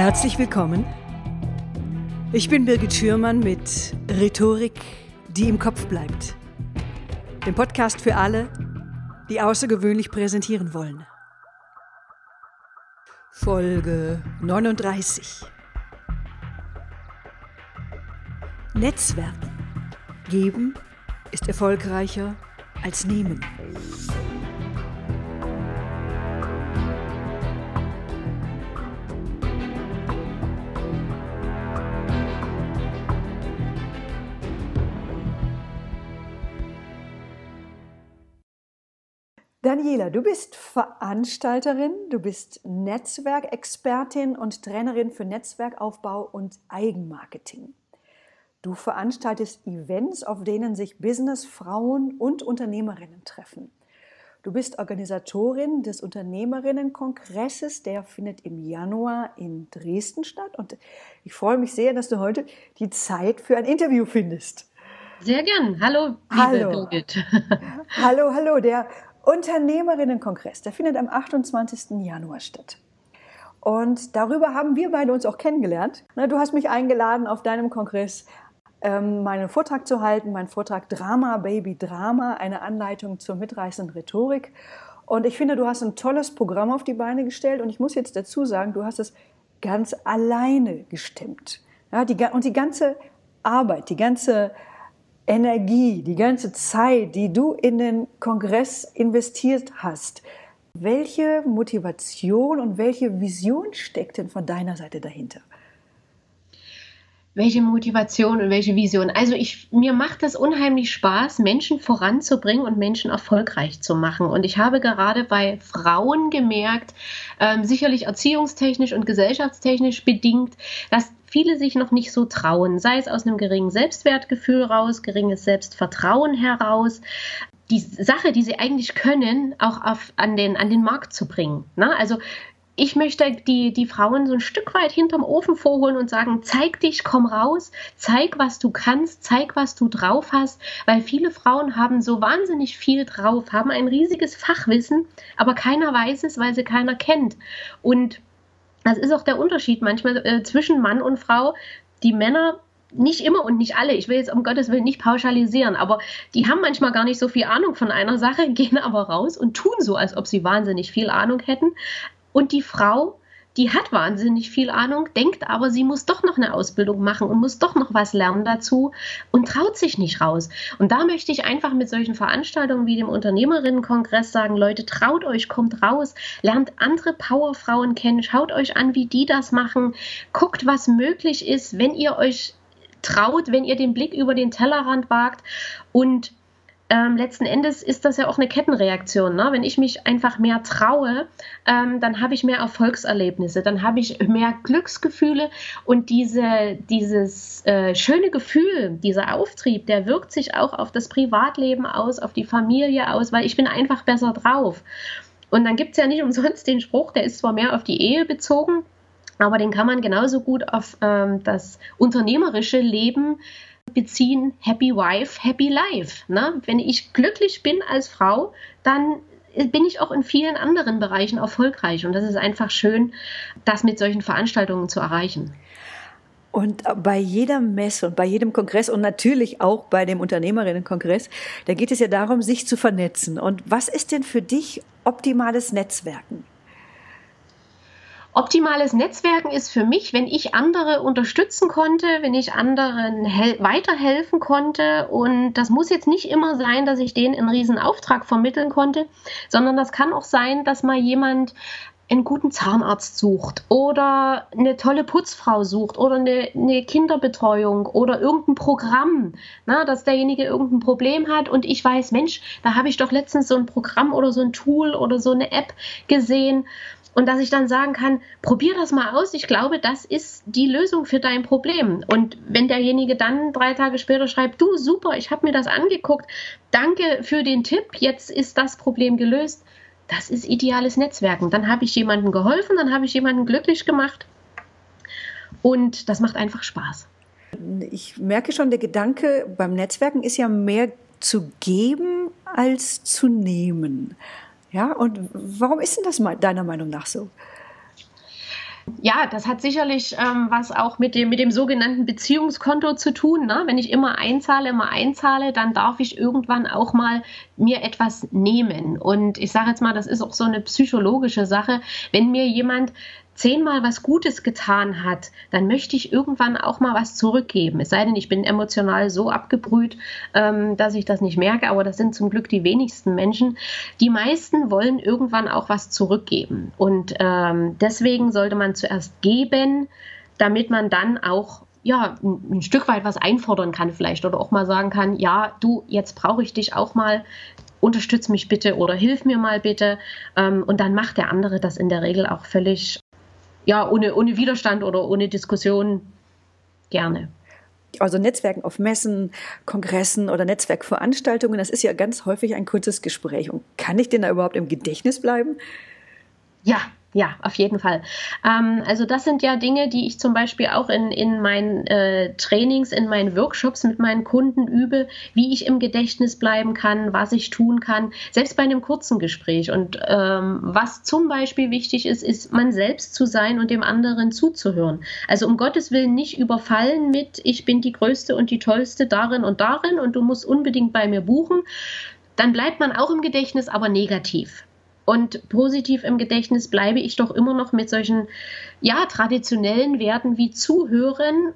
Herzlich willkommen. Ich bin Birgit Schürmann mit Rhetorik, die im Kopf bleibt. Dem Podcast für alle, die außergewöhnlich präsentieren wollen. Folge 39. Netzwerken. Geben ist erfolgreicher als nehmen. Daniela, du bist Veranstalterin, du bist Netzwerkexpertin und Trainerin für Netzwerkaufbau und Eigenmarketing. Du veranstaltest Events, auf denen sich Businessfrauen und Unternehmerinnen treffen. Du bist Organisatorin des Unternehmerinnenkongresses, der findet im Januar in Dresden statt. Und ich freue mich sehr, dass du heute die Zeit für ein Interview findest. Sehr gern. Hallo, liebe hallo. Birgit. hallo, hallo. Der Unternehmerinnenkongress, der findet am 28. Januar statt. Und darüber haben wir beide uns auch kennengelernt. Du hast mich eingeladen, auf deinem Kongress ähm, meinen Vortrag zu halten, meinen Vortrag Drama, Baby Drama, eine Anleitung zur mitreißenden Rhetorik. Und ich finde, du hast ein tolles Programm auf die Beine gestellt. Und ich muss jetzt dazu sagen, du hast es ganz alleine gestimmt. Ja, die, und die ganze Arbeit, die ganze Energie, die ganze Zeit, die du in den Kongress investiert hast, welche Motivation und welche Vision steckt denn von deiner Seite dahinter? welche Motivation und welche Vision. Also ich, mir macht es unheimlich Spaß, Menschen voranzubringen und Menschen erfolgreich zu machen. Und ich habe gerade bei Frauen gemerkt, ähm, sicherlich erziehungstechnisch und gesellschaftstechnisch bedingt, dass viele sich noch nicht so trauen, sei es aus einem geringen Selbstwertgefühl raus, geringes Selbstvertrauen heraus, die Sache, die sie eigentlich können, auch auf, an, den, an den Markt zu bringen. Ne? Also ich möchte die, die Frauen so ein Stück weit hinterm Ofen vorholen und sagen, zeig dich, komm raus, zeig, was du kannst, zeig, was du drauf hast, weil viele Frauen haben so wahnsinnig viel drauf, haben ein riesiges Fachwissen, aber keiner weiß es, weil sie keiner kennt. Und das ist auch der Unterschied manchmal äh, zwischen Mann und Frau. Die Männer nicht immer und nicht alle, ich will jetzt um Gottes Willen nicht pauschalisieren, aber die haben manchmal gar nicht so viel Ahnung von einer Sache, gehen aber raus und tun so, als ob sie wahnsinnig viel Ahnung hätten. Und die Frau die hat wahnsinnig viel Ahnung, denkt aber, sie muss doch noch eine Ausbildung machen und muss doch noch was lernen dazu und traut sich nicht raus. Und da möchte ich einfach mit solchen Veranstaltungen wie dem Unternehmerinnenkongress sagen, Leute, traut euch, kommt raus, lernt andere Powerfrauen kennen, schaut euch an, wie die das machen, guckt, was möglich ist, wenn ihr euch traut, wenn ihr den Blick über den Tellerrand wagt und ähm, letzten Endes ist das ja auch eine Kettenreaktion. Ne? Wenn ich mich einfach mehr traue, ähm, dann habe ich mehr Erfolgserlebnisse, dann habe ich mehr Glücksgefühle und diese, dieses äh, schöne Gefühl, dieser Auftrieb, der wirkt sich auch auf das Privatleben aus, auf die Familie aus, weil ich bin einfach besser drauf. Und dann gibt es ja nicht umsonst den Spruch, der ist zwar mehr auf die Ehe bezogen, aber den kann man genauso gut auf ähm, das unternehmerische Leben beziehen, Happy Wife, Happy Life. Ne? Wenn ich glücklich bin als Frau, dann bin ich auch in vielen anderen Bereichen erfolgreich. Und das ist einfach schön, das mit solchen Veranstaltungen zu erreichen. Und bei jeder Messe und bei jedem Kongress und natürlich auch bei dem Unternehmerinnenkongress, da geht es ja darum, sich zu vernetzen. Und was ist denn für dich optimales Netzwerken? Optimales Netzwerken ist für mich, wenn ich andere unterstützen konnte, wenn ich anderen weiterhelfen konnte. Und das muss jetzt nicht immer sein, dass ich denen einen riesen Auftrag vermitteln konnte, sondern das kann auch sein, dass mal jemand einen guten Zahnarzt sucht oder eine tolle Putzfrau sucht oder eine, eine Kinderbetreuung oder irgendein Programm, na, dass derjenige irgendein Problem hat und ich weiß, Mensch, da habe ich doch letztens so ein Programm oder so ein Tool oder so eine App gesehen und dass ich dann sagen kann, probier das mal aus. Ich glaube, das ist die Lösung für dein Problem. Und wenn derjenige dann drei Tage später schreibt, du super, ich habe mir das angeguckt, danke für den Tipp, jetzt ist das Problem gelöst. Das ist ideales Netzwerken. Dann habe ich jemandem geholfen, dann habe ich jemanden glücklich gemacht. Und das macht einfach Spaß. Ich merke schon, der Gedanke beim Netzwerken ist ja mehr zu geben als zu nehmen. Ja, und warum ist denn das deiner Meinung nach so? Ja, das hat sicherlich ähm, was auch mit dem, mit dem sogenannten Beziehungskonto zu tun. Ne? Wenn ich immer einzahle, immer einzahle, dann darf ich irgendwann auch mal mir etwas nehmen. Und ich sage jetzt mal, das ist auch so eine psychologische Sache. Wenn mir jemand zehnmal was Gutes getan hat, dann möchte ich irgendwann auch mal was zurückgeben. Es sei denn, ich bin emotional so abgebrüht, ähm, dass ich das nicht merke, aber das sind zum Glück die wenigsten Menschen. Die meisten wollen irgendwann auch was zurückgeben. Und ähm, deswegen sollte man zuerst geben, damit man dann auch ja, ein, Stück weit was einfordern kann vielleicht oder auch mal sagen kann, ja, du, jetzt brauche ich dich auch mal, unterstütz mich bitte oder hilf mir mal bitte. Ähm, und dann macht der andere das in der Regel auch völlig ja, ohne, ohne Widerstand oder ohne Diskussion gerne. Also Netzwerken auf Messen, Kongressen oder Netzwerkveranstaltungen, das ist ja ganz häufig ein kurzes Gespräch. Und kann ich denn da überhaupt im Gedächtnis bleiben? Ja, ja, auf jeden Fall. Ähm, also das sind ja Dinge, die ich zum Beispiel auch in, in meinen äh, Trainings, in meinen Workshops mit meinen Kunden übe, wie ich im Gedächtnis bleiben kann, was ich tun kann, selbst bei einem kurzen Gespräch. Und ähm, was zum Beispiel wichtig ist, ist man selbst zu sein und dem anderen zuzuhören. Also um Gottes Willen nicht überfallen mit, ich bin die Größte und die Tollste darin und darin und du musst unbedingt bei mir buchen. Dann bleibt man auch im Gedächtnis, aber negativ. Und positiv im Gedächtnis bleibe ich doch immer noch mit solchen, ja, traditionellen Werten wie Zuhören,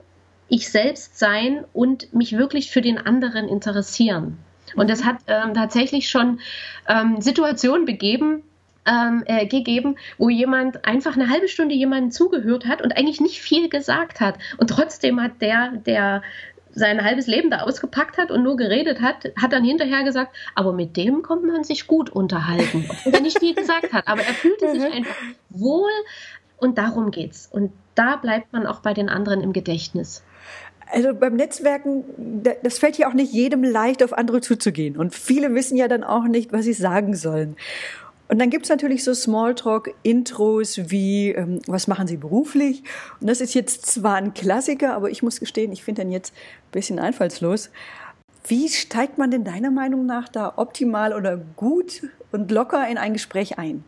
ich selbst sein und mich wirklich für den anderen interessieren. Und das hat ähm, tatsächlich schon ähm, Situationen begeben, ähm, äh, gegeben, wo jemand einfach eine halbe Stunde jemandem zugehört hat und eigentlich nicht viel gesagt hat. Und trotzdem hat der, der sein halbes Leben da ausgepackt hat und nur geredet hat, hat dann hinterher gesagt, aber mit dem kommt man sich gut unterhalten, obwohl er nicht viel gesagt hat. Aber er fühlte sich mhm. einfach wohl und darum geht's. Und da bleibt man auch bei den anderen im Gedächtnis. Also beim Netzwerken, das fällt ja auch nicht jedem leicht, auf andere zuzugehen. Und viele wissen ja dann auch nicht, was sie sagen sollen. Und dann gibt's natürlich so Smalltalk-Intros wie, ähm, was machen Sie beruflich? Und das ist jetzt zwar ein Klassiker, aber ich muss gestehen, ich finde den jetzt ein bisschen einfallslos. Wie steigt man denn deiner Meinung nach da optimal oder gut und locker in ein Gespräch ein?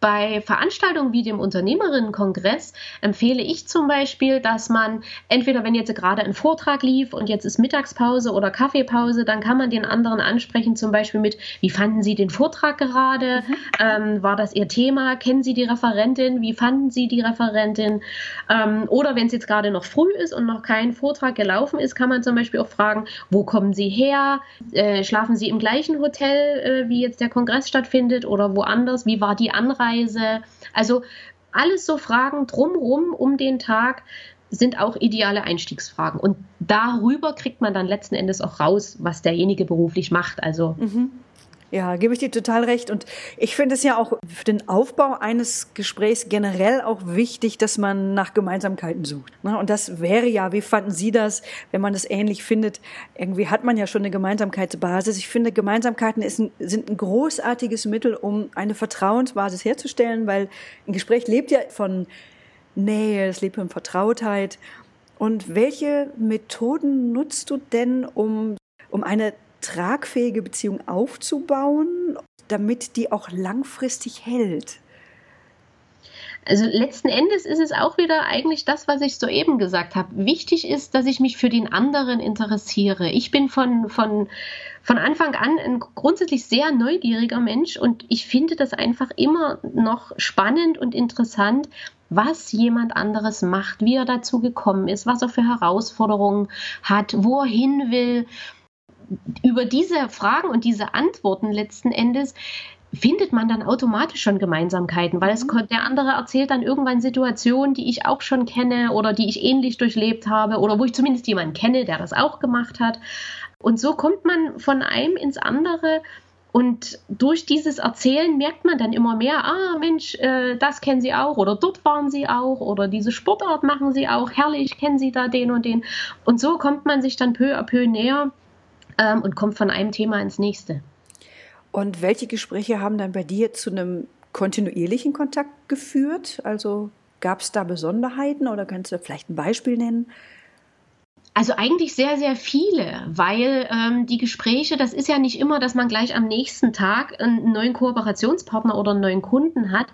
Bei Veranstaltungen wie dem Unternehmerinnenkongress empfehle ich zum Beispiel, dass man entweder, wenn jetzt gerade ein Vortrag lief und jetzt ist Mittagspause oder Kaffeepause, dann kann man den anderen ansprechen, zum Beispiel mit, wie fanden Sie den Vortrag gerade? Mhm. Ähm, war das Ihr Thema? Kennen Sie die Referentin? Wie fanden Sie die Referentin? Ähm, oder wenn es jetzt gerade noch früh ist und noch kein Vortrag gelaufen ist, kann man zum Beispiel auch fragen, wo kommen Sie her? Äh, schlafen Sie im gleichen Hotel, äh, wie jetzt der Kongress stattfindet oder woanders? Wie war die Anreise? Anreise. Also alles so Fragen drumrum um den Tag sind auch ideale Einstiegsfragen. Und darüber kriegt man dann letzten Endes auch raus, was derjenige beruflich macht. Also mhm. Ja, gebe ich dir total recht. Und ich finde es ja auch für den Aufbau eines Gesprächs generell auch wichtig, dass man nach Gemeinsamkeiten sucht. Ne? Und das wäre ja, wie fanden Sie das, wenn man das ähnlich findet? Irgendwie hat man ja schon eine Gemeinsamkeitsbasis. Ich finde, Gemeinsamkeiten ein, sind ein großartiges Mittel, um eine Vertrauensbasis herzustellen, weil ein Gespräch lebt ja von Nähe, es lebt von Vertrautheit. Und welche Methoden nutzt du denn, um, um eine tragfähige Beziehung aufzubauen, damit die auch langfristig hält? Also letzten Endes ist es auch wieder eigentlich das, was ich soeben gesagt habe. Wichtig ist, dass ich mich für den anderen interessiere. Ich bin von, von, von Anfang an ein grundsätzlich sehr neugieriger Mensch und ich finde das einfach immer noch spannend und interessant, was jemand anderes macht, wie er dazu gekommen ist, was er für Herausforderungen hat, wo er hin will über diese Fragen und diese Antworten letzten Endes findet man dann automatisch schon Gemeinsamkeiten, weil es, mhm. der andere erzählt dann irgendwann Situationen, die ich auch schon kenne oder die ich ähnlich durchlebt habe oder wo ich zumindest jemanden kenne, der das auch gemacht hat. Und so kommt man von einem ins andere. Und durch dieses Erzählen merkt man dann immer mehr, ah Mensch, äh, das kennen Sie auch oder dort waren Sie auch oder diese Sportart machen Sie auch, herrlich, kennen Sie da den und den. Und so kommt man sich dann peu à peu näher ähm, und kommt von einem Thema ins nächste. Und welche Gespräche haben dann bei dir zu einem kontinuierlichen Kontakt geführt? Also gab es da Besonderheiten oder kannst du vielleicht ein Beispiel nennen? Also eigentlich sehr, sehr viele, weil ähm, die Gespräche, das ist ja nicht immer, dass man gleich am nächsten Tag einen neuen Kooperationspartner oder einen neuen Kunden hat.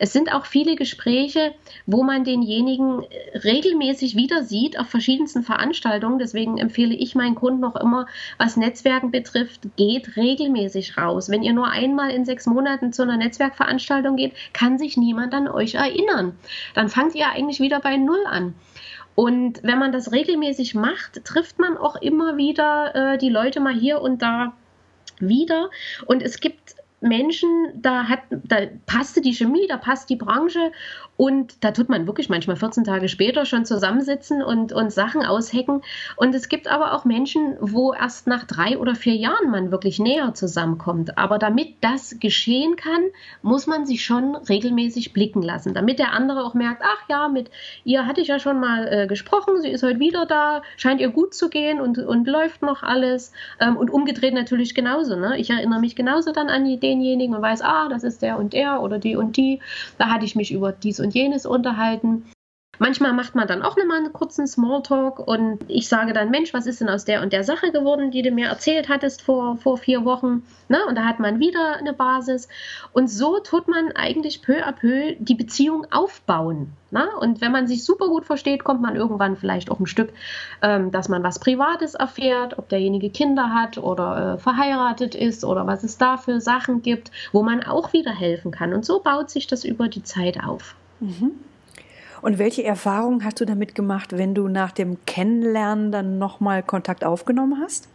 Es sind auch viele Gespräche, wo man denjenigen äh, regelmäßig wieder sieht auf verschiedensten Veranstaltungen. Deswegen empfehle ich meinen Kunden noch immer, was Netzwerken betrifft, geht regelmäßig raus. Wenn ihr nur einmal in sechs Monaten zu einer Netzwerkveranstaltung geht, kann sich niemand an euch erinnern. Dann fangt ihr eigentlich wieder bei Null an. Und wenn man das regelmäßig macht, trifft man auch immer wieder äh, die Leute mal hier und da wieder. Und es gibt Menschen, da hat, da passte die Chemie, da passt die Branche und da tut man wirklich manchmal 14 Tage später schon zusammensitzen und, und Sachen aushecken. Und es gibt aber auch Menschen, wo erst nach drei oder vier Jahren man wirklich näher zusammenkommt. Aber damit das geschehen kann, muss man sich schon regelmäßig blicken lassen, damit der andere auch merkt, ach ja, mit ihr hatte ich ja schon mal äh, gesprochen, sie ist heute wieder da, scheint ihr gut zu gehen und, und läuft noch alles. Ähm, und umgedreht natürlich genauso. Ne? Ich erinnere mich genauso dann an die denjenigen und weiß, ah, das ist der und der oder die und die. Da hatte ich mich über dies und jenes unterhalten. Manchmal macht man dann auch nochmal einen kurzen Smalltalk und ich sage dann, Mensch, was ist denn aus der und der Sache geworden, die du mir erzählt hattest vor, vor vier Wochen? Ne? Und da hat man wieder eine Basis. Und so tut man eigentlich peu à peu die Beziehung aufbauen. Ne? Und wenn man sich super gut versteht, kommt man irgendwann vielleicht auch ein Stück, ähm, dass man was Privates erfährt, ob derjenige Kinder hat oder äh, verheiratet ist oder was es da für Sachen gibt, wo man auch wieder helfen kann. Und so baut sich das über die Zeit auf. Mhm. Und welche Erfahrungen hast du damit gemacht, wenn du nach dem Kennenlernen dann nochmal Kontakt aufgenommen hast?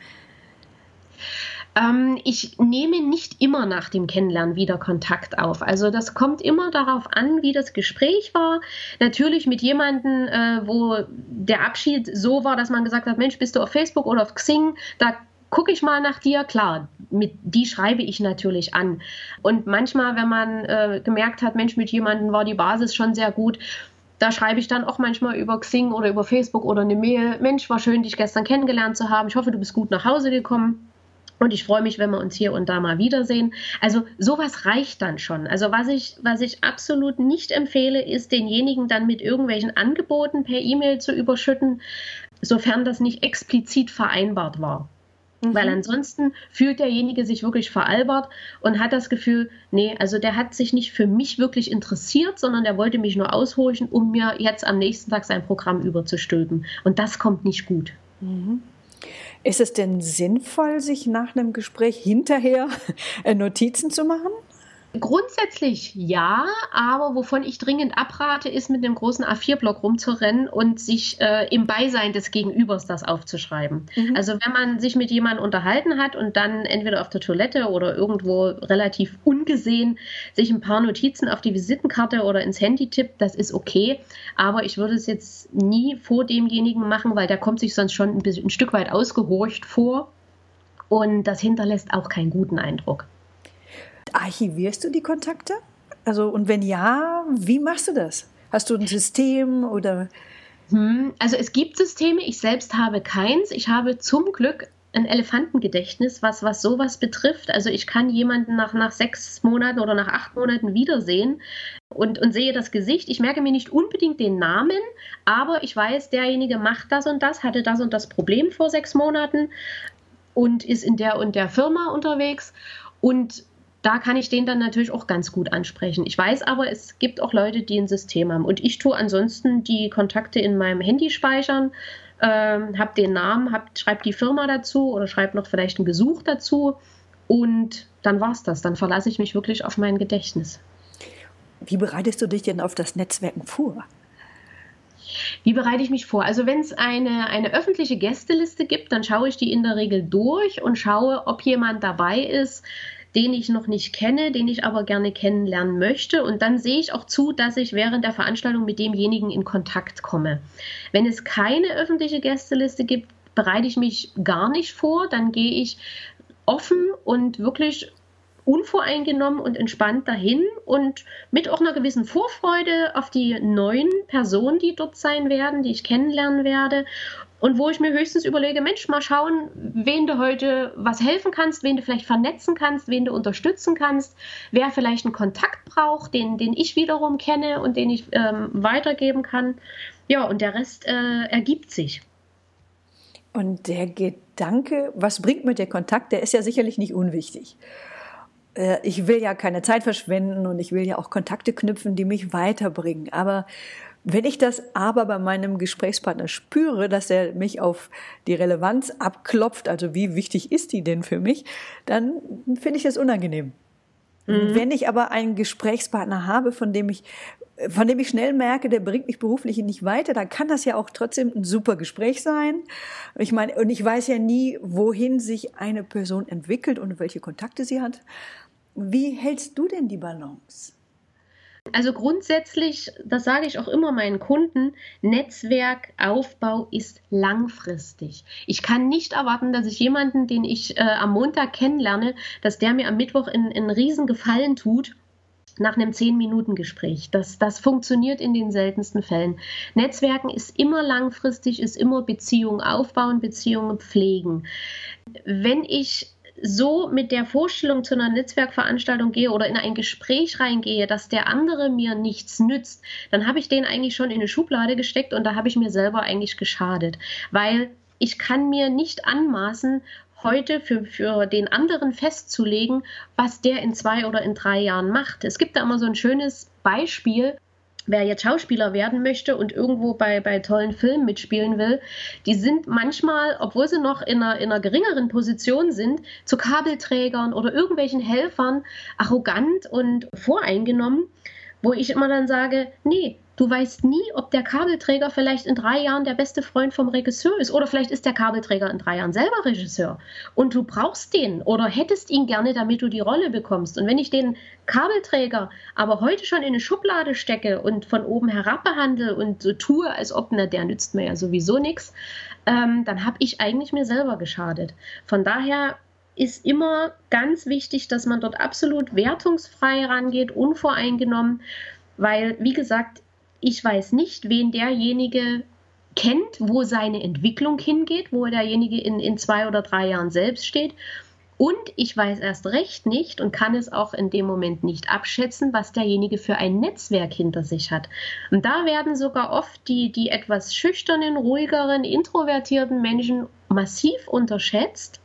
Ähm, ich nehme nicht immer nach dem Kennenlernen wieder Kontakt auf. Also das kommt immer darauf an, wie das Gespräch war. Natürlich mit jemandem, äh, wo der Abschied so war, dass man gesagt hat, Mensch, bist du auf Facebook oder auf Xing? Da gucke ich mal nach dir. Klar, mit die schreibe ich natürlich an. Und manchmal, wenn man äh, gemerkt hat, Mensch, mit jemandem war die Basis schon sehr gut, da schreibe ich dann auch manchmal über Xing oder über Facebook oder eine Mail. Mensch, war schön, dich gestern kennengelernt zu haben. Ich hoffe, du bist gut nach Hause gekommen. Und ich freue mich, wenn wir uns hier und da mal wiedersehen. Also sowas reicht dann schon. Also was ich, was ich absolut nicht empfehle, ist denjenigen dann mit irgendwelchen Angeboten per E-Mail zu überschütten, sofern das nicht explizit vereinbart war. Mhm. Weil ansonsten fühlt derjenige sich wirklich veralbert und hat das Gefühl, nee, also der hat sich nicht für mich wirklich interessiert, sondern der wollte mich nur aushorchen, um mir jetzt am nächsten Tag sein Programm überzustülpen. Und das kommt nicht gut. Mhm. Ist es denn sinnvoll, sich nach einem Gespräch hinterher Notizen zu machen? Grundsätzlich ja, aber wovon ich dringend abrate, ist mit einem großen A4-Block rumzurennen und sich äh, im Beisein des Gegenübers das aufzuschreiben. Mhm. Also wenn man sich mit jemandem unterhalten hat und dann entweder auf der Toilette oder irgendwo relativ ungesehen sich ein paar Notizen auf die Visitenkarte oder ins Handy tippt, das ist okay. Aber ich würde es jetzt nie vor demjenigen machen, weil der kommt sich sonst schon ein, bisschen, ein Stück weit ausgehorcht vor. Und das hinterlässt auch keinen guten Eindruck. Archivierst du die Kontakte? Also, und wenn ja, wie machst du das? Hast du ein System oder? Hm, also es gibt Systeme, ich selbst habe keins. Ich habe zum Glück ein Elefantengedächtnis, was, was sowas betrifft. Also ich kann jemanden nach, nach sechs Monaten oder nach acht Monaten wiedersehen und, und sehe das Gesicht. Ich merke mir nicht unbedingt den Namen, aber ich weiß, derjenige macht das und das, hatte das und das Problem vor sechs Monaten und ist in der und der Firma unterwegs. Und da kann ich den dann natürlich auch ganz gut ansprechen. Ich weiß aber, es gibt auch Leute, die ein System haben. Und ich tue ansonsten die Kontakte in meinem Handy speichern, ähm, habe den Namen, schreibe die Firma dazu oder schreibe noch vielleicht einen Besuch dazu. Und dann war es das. Dann verlasse ich mich wirklich auf mein Gedächtnis. Wie bereitest du dich denn auf das Netzwerken vor? Wie bereite ich mich vor? Also wenn es eine, eine öffentliche Gästeliste gibt, dann schaue ich die in der Regel durch und schaue, ob jemand dabei ist, den ich noch nicht kenne, den ich aber gerne kennenlernen möchte. Und dann sehe ich auch zu, dass ich während der Veranstaltung mit demjenigen in Kontakt komme. Wenn es keine öffentliche Gästeliste gibt, bereite ich mich gar nicht vor. Dann gehe ich offen und wirklich unvoreingenommen und entspannt dahin und mit auch einer gewissen Vorfreude auf die neuen Personen, die dort sein werden, die ich kennenlernen werde und wo ich mir höchstens überlege, Mensch, mal schauen, wen du heute was helfen kannst, wen du vielleicht vernetzen kannst, wen du unterstützen kannst, wer vielleicht einen Kontakt braucht, den, den ich wiederum kenne und den ich ähm, weitergeben kann. Ja, und der Rest äh, ergibt sich. Und der Gedanke, was bringt mir der Kontakt, der ist ja sicherlich nicht unwichtig. Äh, ich will ja keine Zeit verschwenden und ich will ja auch Kontakte knüpfen, die mich weiterbringen. Aber wenn ich das aber bei meinem Gesprächspartner spüre, dass er mich auf die Relevanz abklopft, also wie wichtig ist die denn für mich, dann finde ich das unangenehm. Mhm. Wenn ich aber einen Gesprächspartner habe, von dem ich von dem ich schnell merke, der bringt mich beruflich nicht weiter, dann kann das ja auch trotzdem ein super Gespräch sein. Ich meine, und ich weiß ja nie, wohin sich eine Person entwickelt und welche Kontakte sie hat. Wie hältst du denn die Balance? Also grundsätzlich, das sage ich auch immer meinen Kunden, Netzwerkaufbau ist langfristig. Ich kann nicht erwarten, dass ich jemanden, den ich äh, am Montag kennenlerne, dass der mir am Mittwoch in, in riesen Gefallen tut nach einem 10-Minuten-Gespräch. Das, das funktioniert in den seltensten Fällen. Netzwerken ist immer langfristig, ist immer Beziehungen aufbauen, Beziehungen pflegen. Wenn ich so mit der Vorstellung zu einer Netzwerkveranstaltung gehe oder in ein Gespräch reingehe, dass der andere mir nichts nützt, dann habe ich den eigentlich schon in eine Schublade gesteckt und da habe ich mir selber eigentlich geschadet. Weil ich kann mir nicht anmaßen, heute für, für den anderen festzulegen, was der in zwei oder in drei Jahren macht. Es gibt da immer so ein schönes Beispiel, wer jetzt Schauspieler werden möchte und irgendwo bei, bei tollen Filmen mitspielen will, die sind manchmal, obwohl sie noch in einer, in einer geringeren Position sind, zu Kabelträgern oder irgendwelchen Helfern arrogant und voreingenommen, wo ich immer dann sage, nee, Du weißt nie, ob der Kabelträger vielleicht in drei Jahren der beste Freund vom Regisseur ist. Oder vielleicht ist der Kabelträger in drei Jahren selber Regisseur. Und du brauchst den oder hättest ihn gerne, damit du die Rolle bekommst. Und wenn ich den Kabelträger aber heute schon in eine Schublade stecke und von oben herab behandle und so tue, als ob, na, der nützt mir ja sowieso nichts, ähm, dann habe ich eigentlich mir selber geschadet. Von daher ist immer ganz wichtig, dass man dort absolut wertungsfrei rangeht, unvoreingenommen, weil, wie gesagt, ich weiß nicht, wen derjenige kennt, wo seine Entwicklung hingeht, wo derjenige in, in zwei oder drei Jahren selbst steht. Und ich weiß erst recht nicht und kann es auch in dem Moment nicht abschätzen, was derjenige für ein Netzwerk hinter sich hat. Und da werden sogar oft die, die etwas schüchternen, ruhigeren, introvertierten Menschen massiv unterschätzt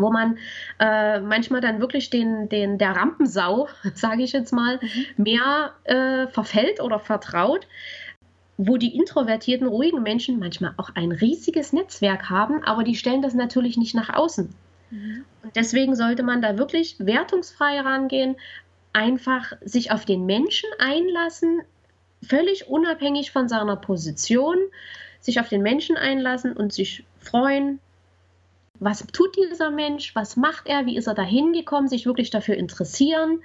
wo man äh, manchmal dann wirklich den, den, der Rampensau, sage ich jetzt mal, mhm. mehr äh, verfällt oder vertraut, wo die introvertierten, ruhigen Menschen manchmal auch ein riesiges Netzwerk haben, aber die stellen das natürlich nicht nach außen. Mhm. Und deswegen sollte man da wirklich wertungsfrei rangehen, einfach sich auf den Menschen einlassen, völlig unabhängig von seiner Position, sich auf den Menschen einlassen und sich freuen, was tut dieser Mensch, was macht er, wie ist er da hingekommen, sich wirklich dafür interessieren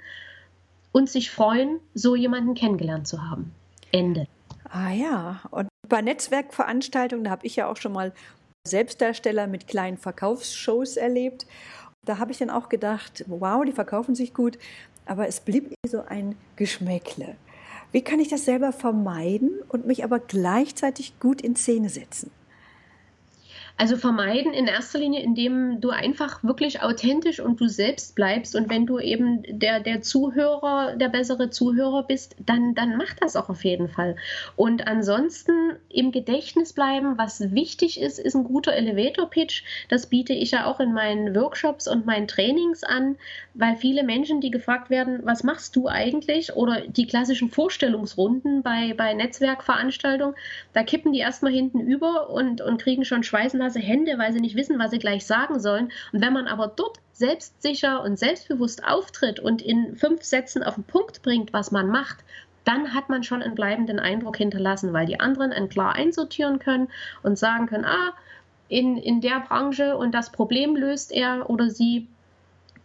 und sich freuen, so jemanden kennengelernt zu haben. Ende. Ah ja, und bei Netzwerkveranstaltungen, da habe ich ja auch schon mal Selbstdarsteller mit kleinen Verkaufsshows erlebt. Da habe ich dann auch gedacht, wow, die verkaufen sich gut, aber es blieb so ein Geschmäckle. Wie kann ich das selber vermeiden und mich aber gleichzeitig gut in Szene setzen? Also vermeiden in erster Linie, indem du einfach wirklich authentisch und du selbst bleibst. Und wenn du eben der, der Zuhörer, der bessere Zuhörer bist, dann, dann mach das auch auf jeden Fall. Und ansonsten im Gedächtnis bleiben, was wichtig ist, ist ein guter Elevator-Pitch. Das biete ich ja auch in meinen Workshops und meinen Trainings an, weil viele Menschen, die gefragt werden, was machst du eigentlich? Oder die klassischen Vorstellungsrunden bei, bei Netzwerkveranstaltungen, da kippen die erstmal hinten über und, und kriegen schon Schweißen nasse Hände, weil sie nicht wissen, was sie gleich sagen sollen. Und wenn man aber dort selbstsicher und selbstbewusst auftritt und in fünf Sätzen auf den Punkt bringt, was man macht, dann hat man schon einen bleibenden Eindruck hinterlassen, weil die anderen einen klar einsortieren können und sagen können, ah, in, in der Branche und das Problem löst er oder sie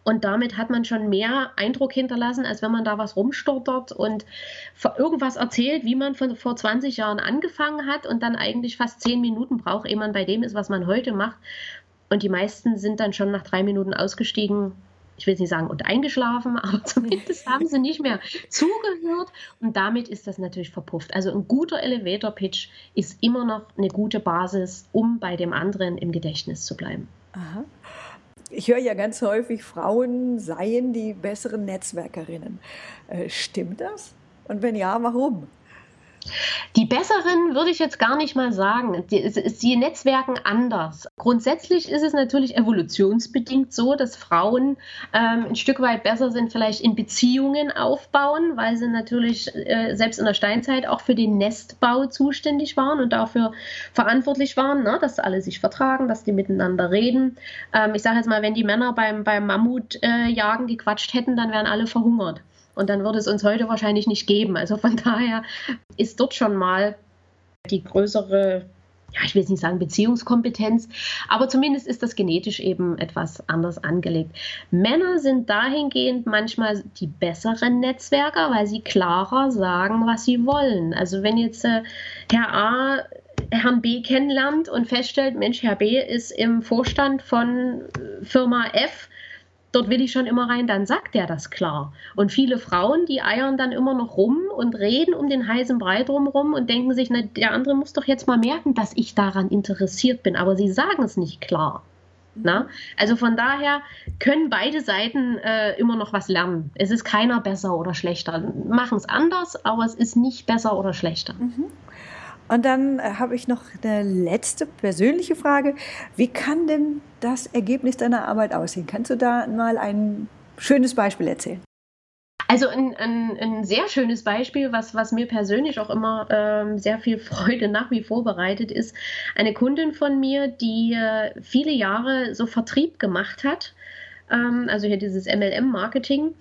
und damit hat man schon mehr Eindruck hinterlassen, als wenn man da was rumstottert und irgendwas erzählt, wie man von vor 20 Jahren angefangen hat und dann eigentlich fast 10 Minuten braucht, ehe man bei dem ist, was man heute macht. Und die meisten sind dann schon nach drei Minuten ausgestiegen, ich will nicht sagen und eingeschlafen, aber zumindest haben sie nicht mehr zugehört und damit ist das natürlich verpufft. Also ein guter Elevator-Pitch ist immer noch eine gute Basis, um bei dem anderen im Gedächtnis zu bleiben. Aha ich höre ja ganz häufig, Frauen seien die besseren Netzwerkerinnen. Äh, stimmt das? Und wenn ja, warum? Die besseren würde ich jetzt gar nicht mal sagen. Sie netzwerken anders. Grundsätzlich ist es natürlich evolutionsbedingt so, dass Frauen ähm, ein Stück weit besser sind, vielleicht in Beziehungen aufbauen, weil sie natürlich äh, selbst in der Steinzeit auch für den Nestbau zuständig waren und dafür verantwortlich waren, ne? dass alle sich vertragen, dass die miteinander reden. Ähm, ich sage jetzt mal, wenn die Männer beim, beim Mammutjagen äh, gequatscht hätten, dann wären alle verhungert. Und dann würde es uns heute wahrscheinlich nicht geben. Also von daher ist dort schon mal die größere, ja, ich will jetzt nicht sagen Beziehungskompetenz, aber zumindest ist das genetisch eben etwas anders angelegt. Männer sind dahingehend manchmal die besseren Netzwerker, weil sie klarer sagen, was sie wollen. Also wenn jetzt äh, Herr A Herrn B kennenlernt und feststellt, Mensch, Herr B ist im Vorstand von Firma F, dort will ich schon immer rein, dann sagt er das klar. Und viele Frauen, die eiern dann immer noch rum und reden um den heißen Brei drumherum und denken sich, na, der andere muss doch jetzt mal merken, dass ich daran interessiert bin, aber sie sagen es nicht klar. Na? Also von daher können beide Seiten äh, immer noch was lernen. Es ist keiner besser oder schlechter. Machen es anders, aber es ist nicht besser oder schlechter. Mhm. Und dann äh, habe ich noch eine letzte persönliche Frage. Wie kann denn das Ergebnis deiner Arbeit aussehen? Kannst du da mal ein schönes Beispiel erzählen? Also ein, ein, ein sehr schönes Beispiel, was, was mir persönlich auch immer ähm, sehr viel Freude nach wie vor bereitet, ist eine Kundin von mir, die äh, viele Jahre so Vertrieb gemacht hat, ähm, also hier dieses MLM-Marketing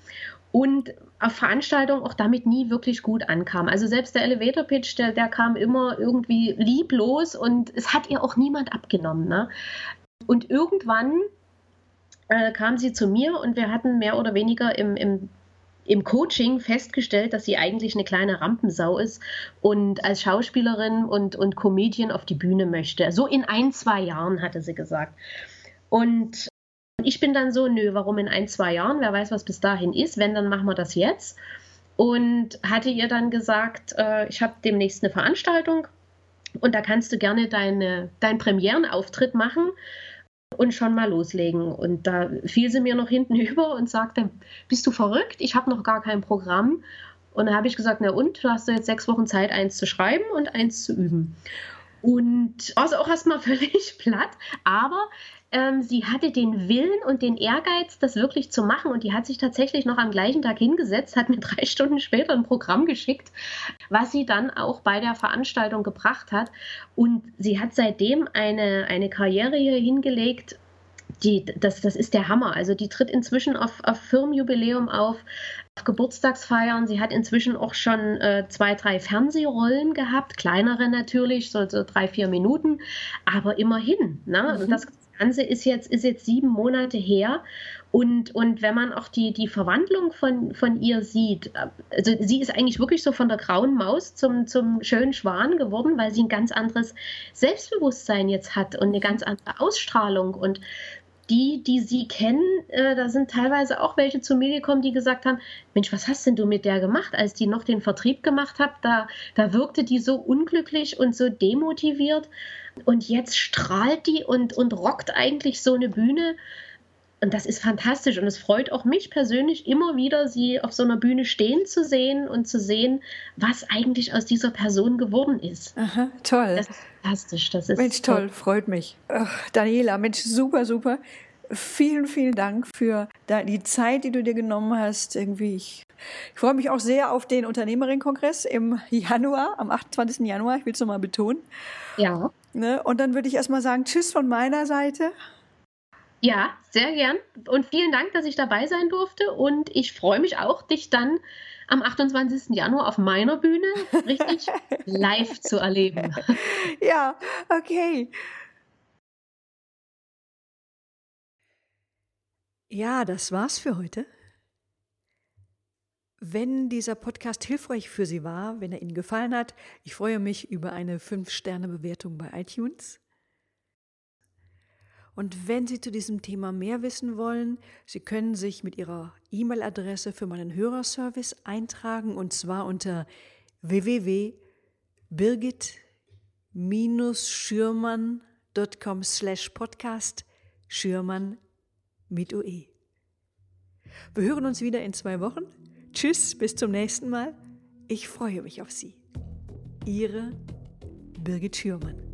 und auf Veranstaltungen auch damit nie wirklich gut ankam. Also selbst der Elevator Pitch, der, der kam immer irgendwie lieblos und es hat ihr auch niemand abgenommen. Ne? Und irgendwann äh, kam sie zu mir und wir hatten mehr oder weniger im, im im Coaching festgestellt, dass sie eigentlich eine kleine Rampensau ist und als Schauspielerin und, und Comedian auf die Bühne möchte. So in ein, zwei Jahren, hatte sie gesagt. Und ich bin dann so, nö, warum in ein, zwei Jahren? Wer weiß, was bis dahin ist. Wenn, dann machen wir das jetzt. Und hatte ihr dann gesagt, äh, ich habe demnächst eine Veranstaltung und da kannst du gerne deine, deinen Premierenauftritt machen und schon mal loslegen. Und da fiel sie mir noch hinten über und sagte, bist du verrückt? Ich habe noch gar kein Programm. Und da habe ich gesagt, na und, du hast jetzt sechs Wochen Zeit, eins zu schreiben und eins zu üben. Und also auch erstmal völlig platt, aber ähm, sie hatte den Willen und den Ehrgeiz, das wirklich zu machen. Und die hat sich tatsächlich noch am gleichen Tag hingesetzt, hat mir drei Stunden später ein Programm geschickt, was sie dann auch bei der Veranstaltung gebracht hat. Und sie hat seitdem eine, eine Karriere hier hingelegt. Die, das, das ist der Hammer. Also die tritt inzwischen auf, auf Firmenjubiläum auf, auf Geburtstagsfeiern. Sie hat inzwischen auch schon äh, zwei, drei Fernsehrollen gehabt, kleinere natürlich, so, so drei, vier Minuten, aber immerhin. Ne? Mhm. Das Ganze ist jetzt, ist jetzt sieben Monate her. Und, und wenn man auch die, die Verwandlung von, von ihr sieht, also sie ist eigentlich wirklich so von der grauen Maus zum, zum schönen Schwan geworden, weil sie ein ganz anderes Selbstbewusstsein jetzt hat und eine ganz andere Ausstrahlung. Und die, die sie kennen, äh, da sind teilweise auch welche zu mir gekommen, die gesagt haben, Mensch, was hast denn du mit der gemacht? Als die noch den Vertrieb gemacht hat, da, da wirkte die so unglücklich und so demotiviert. Und jetzt strahlt die und, und rockt eigentlich so eine Bühne. Und das ist fantastisch und es freut auch mich persönlich immer wieder, sie auf so einer Bühne stehen zu sehen und zu sehen, was eigentlich aus dieser Person geworden ist. Aha, toll. Das ist fantastisch. Das ist Mensch, toll, toll. freut mich. Ach, Daniela, Mensch, super, super. Vielen, vielen Dank für die Zeit, die du dir genommen hast. Irgendwie, ich, ich freue mich auch sehr auf den Unternehmerinnenkongress im Januar, am 28. Januar. Ich will es nochmal betonen. Ja. Ne? Und dann würde ich erstmal sagen, tschüss von meiner Seite. Ja, sehr gern. Und vielen Dank, dass ich dabei sein durfte. Und ich freue mich auch, dich dann am 28. Januar auf meiner Bühne richtig live zu erleben. Ja, okay. Ja, das war's für heute. Wenn dieser Podcast hilfreich für Sie war, wenn er Ihnen gefallen hat, ich freue mich über eine 5-Sterne-Bewertung bei iTunes. Und wenn Sie zu diesem Thema mehr wissen wollen, Sie können sich mit Ihrer E-Mail-Adresse für meinen Hörerservice eintragen und zwar unter www.birgit-schürmann.com slash podcast Schürmann mit UE. Wir hören uns wieder in zwei Wochen. Tschüss, bis zum nächsten Mal. Ich freue mich auf Sie. Ihre Birgit Schürmann.